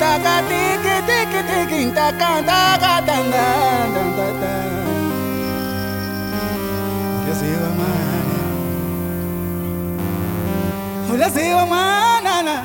taca tiki tiki tiki taca taca tan tan tan tan. Tan que se va mana hola se va mana